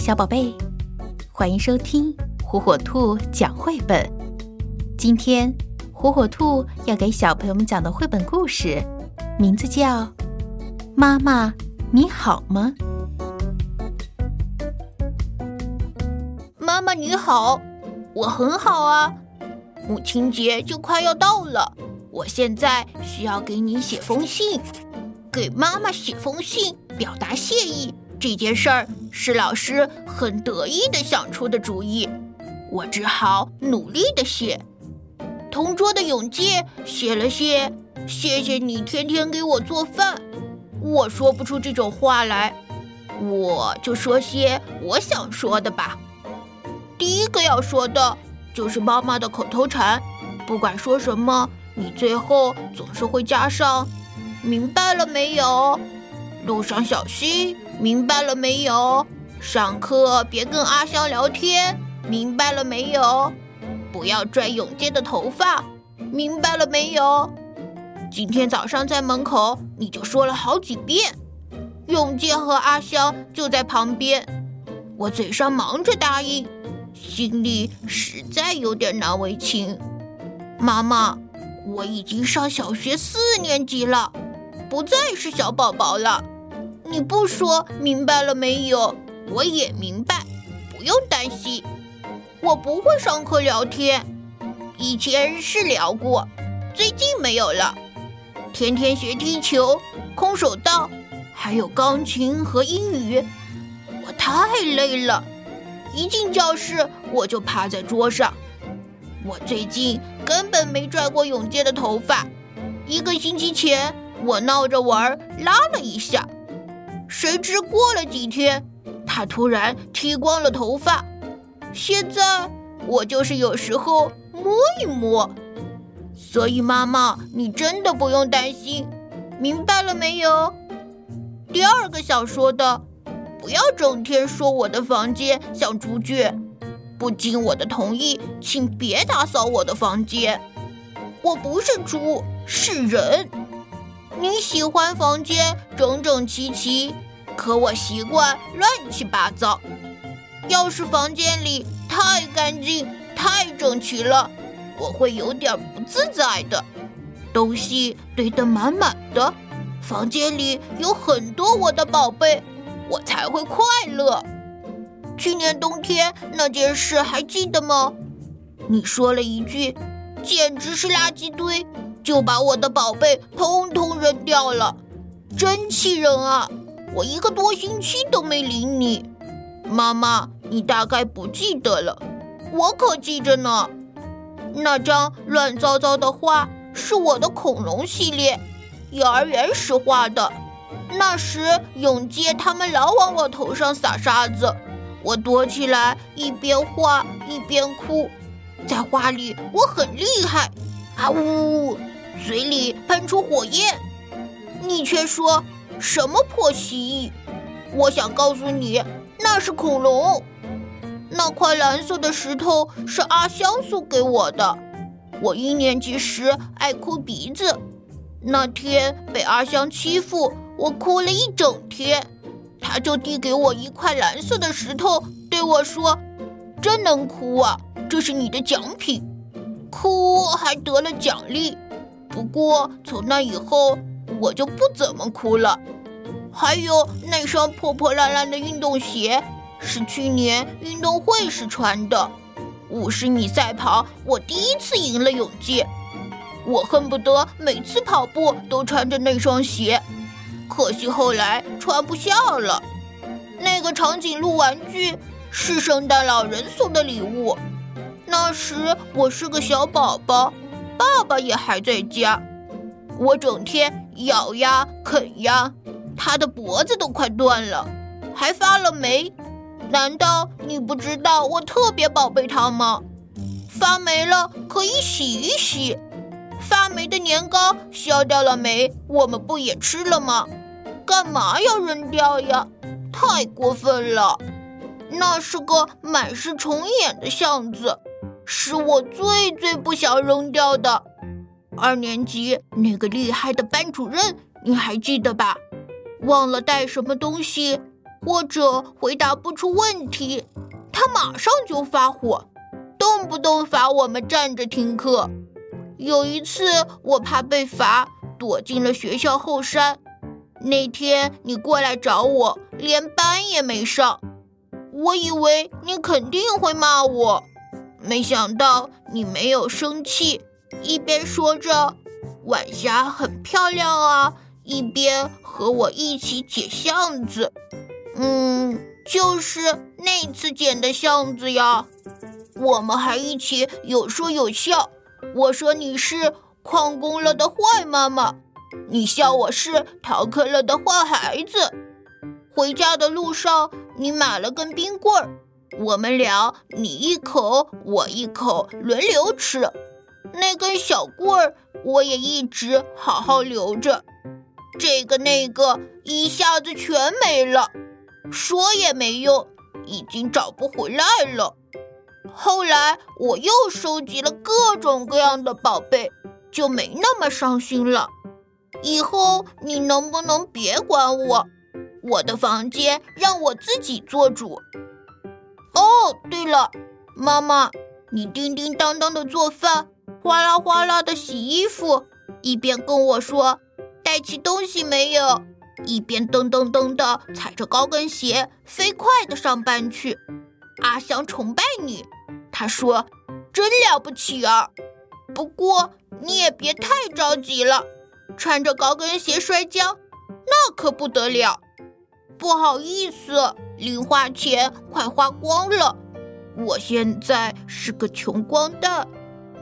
小宝贝，欢迎收听火火兔讲绘本。今天，火火兔要给小朋友们讲的绘本故事，名字叫《妈妈你好吗》。妈妈你好，我很好啊。母亲节就快要到了，我现在需要给你写封信，给妈妈写封信，表达谢意。这件事儿是老师很得意的想出的主意，我只好努力的写。同桌的永介写了些，谢谢你天天给我做饭。我说不出这种话来，我就说些我想说的吧。第一个要说的就是妈妈的口头禅，不管说什么，你最后总是会加上“明白了没有”。路上小心，明白了没有？上课别跟阿香聊天，明白了没有？不要拽永健的头发，明白了没有？今天早上在门口你就说了好几遍，永健和阿香就在旁边，我嘴上忙着答应，心里实在有点难为情。妈妈，我已经上小学四年级了，不再是小宝宝了。你不说明白了没有？我也明白，不用担心。我不会上课聊天，以前是聊过，最近没有了。天天学踢球、空手道，还有钢琴和英语，我太累了。一进教室我就趴在桌上。我最近根本没拽过永健的头发。一个星期前，我闹着玩拉了一下。谁知过了几天，他突然剃光了头发。现在我就是有时候摸一摸。所以妈妈，你真的不用担心，明白了没有？第二个想说的，不要整天说我的房间像猪圈，不经我的同意，请别打扫我的房间。我不是猪，是人。你喜欢房间整整齐齐，可我习惯乱七八糟。要是房间里太干净、太整齐了，我会有点不自在的。东西堆得满满的，房间里有很多我的宝贝，我才会快乐。去年冬天那件事还记得吗？你说了一句：“简直是垃圾堆。”就把我的宝贝通通扔掉了，真气人啊！我一个多星期都没理你，妈妈，你大概不记得了，我可记着呢。那张乱糟糟的画是我的恐龙系列，幼儿园时画的。那时永介他们老往我头上撒沙子，我躲起来一边画一边哭，在画里我很厉害。啊呜！嘴里喷出火焰，你却说什么破蜥蜴？我想告诉你，那是恐龙。那块蓝色的石头是阿香送给我的。我一年级时爱哭鼻子，那天被阿香欺负，我哭了一整天。他就递给我一块蓝色的石头，对我说：“真能哭啊，这是你的奖品。”哭还得了奖励，不过从那以后我就不怎么哭了。还有那双破破烂烂的运动鞋，是去年运动会时穿的。五十米赛跑，我第一次赢了永介。我恨不得每次跑步都穿着那双鞋，可惜后来穿不下了。那个长颈鹿玩具是圣诞老人送的礼物。那时我是个小宝宝，爸爸也还在家。我整天咬呀啃呀，他的脖子都快断了，还发了霉。难道你不知道我特别宝贝它吗？发霉了可以洗一洗，发霉的年糕消掉了霉，我们不也吃了吗？干嘛要扔掉呀？太过分了！那是个满是虫眼的巷子。是我最最不想扔掉的。二年级那个厉害的班主任，你还记得吧？忘了带什么东西，或者回答不出问题，他马上就发火，动不动罚我们站着听课。有一次，我怕被罚，躲进了学校后山。那天你过来找我，连班也没上，我以为你肯定会骂我，没想到你没有生气，一边说着晚霞很漂亮啊，一边和我一起解巷子。嗯，就是那次捡的巷子呀。我们还一起有说有笑，我说你是旷工了的坏妈妈。你笑我是逃课了的坏孩子。回家的路上，你买了根冰棍儿，我们俩你一口我一口轮流吃。那根小棍儿我也一直好好留着，这个那个一下子全没了，说也没用，已经找不回来了。后来我又收集了各种各样的宝贝，就没那么伤心了。以后你能不能别管我？我的房间让我自己做主。哦，对了，妈妈，你叮叮当当的做饭，哗啦哗啦的洗衣服，一边跟我说带齐东西没有，一边噔噔噔的踩着高跟鞋飞快的上班去。阿香崇拜你，他说真了不起啊。不过你也别太着急了。穿着高跟鞋摔跤，那可不得了！不好意思，零花钱快花光了，我现在是个穷光蛋，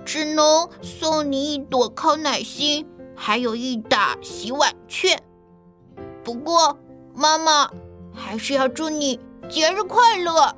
只能送你一朵康乃馨，还有一打洗碗券。不过，妈妈还是要祝你节日快乐。